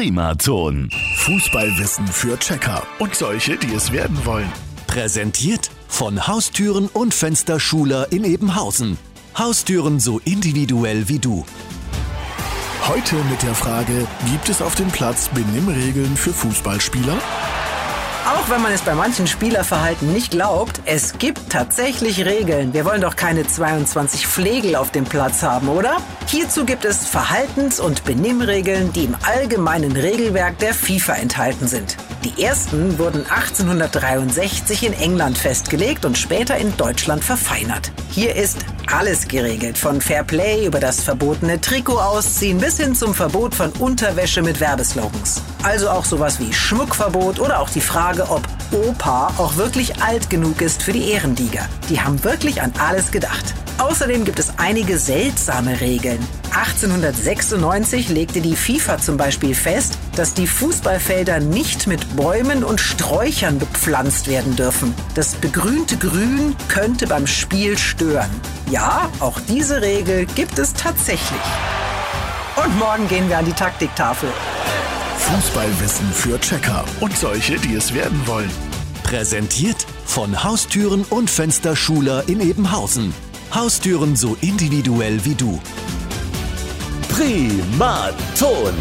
Primaton. Fußballwissen für Checker und solche, die es werden wollen. Präsentiert von Haustüren und Fensterschuler in Ebenhausen. Haustüren so individuell wie du. Heute mit der Frage, gibt es auf dem Platz Benimmregeln für Fußballspieler? Auch wenn man es bei manchen Spielerverhalten nicht glaubt, es gibt tatsächlich Regeln. Wir wollen doch keine 22 Flegel auf dem Platz haben, oder? Hierzu gibt es Verhaltens- und Benimmregeln, die im allgemeinen Regelwerk der FIFA enthalten sind. Die ersten wurden 1863 in England festgelegt und später in Deutschland verfeinert. Hier ist alles geregelt, von Fairplay über das verbotene Trikot ausziehen bis hin zum Verbot von Unterwäsche mit Werbeslogans. Also auch sowas wie Schmuckverbot oder auch die Frage, ob Opa auch wirklich alt genug ist für die Ehrenliga. Die haben wirklich an alles gedacht. Außerdem gibt es einige seltsame Regeln. 1896 legte die FIFA zum Beispiel fest, dass die Fußballfelder nicht mit Bäumen und Sträuchern bepflanzt werden dürfen. Das begrünte Grün könnte beim Spiel stören. Ja, auch diese Regel gibt es tatsächlich. Und morgen gehen wir an die Taktiktafel. Fußballwissen für Checker und solche, die es werden wollen. Präsentiert von Haustüren und Fensterschuler in Ebenhausen. Haustüren so individuell wie du. Primaton.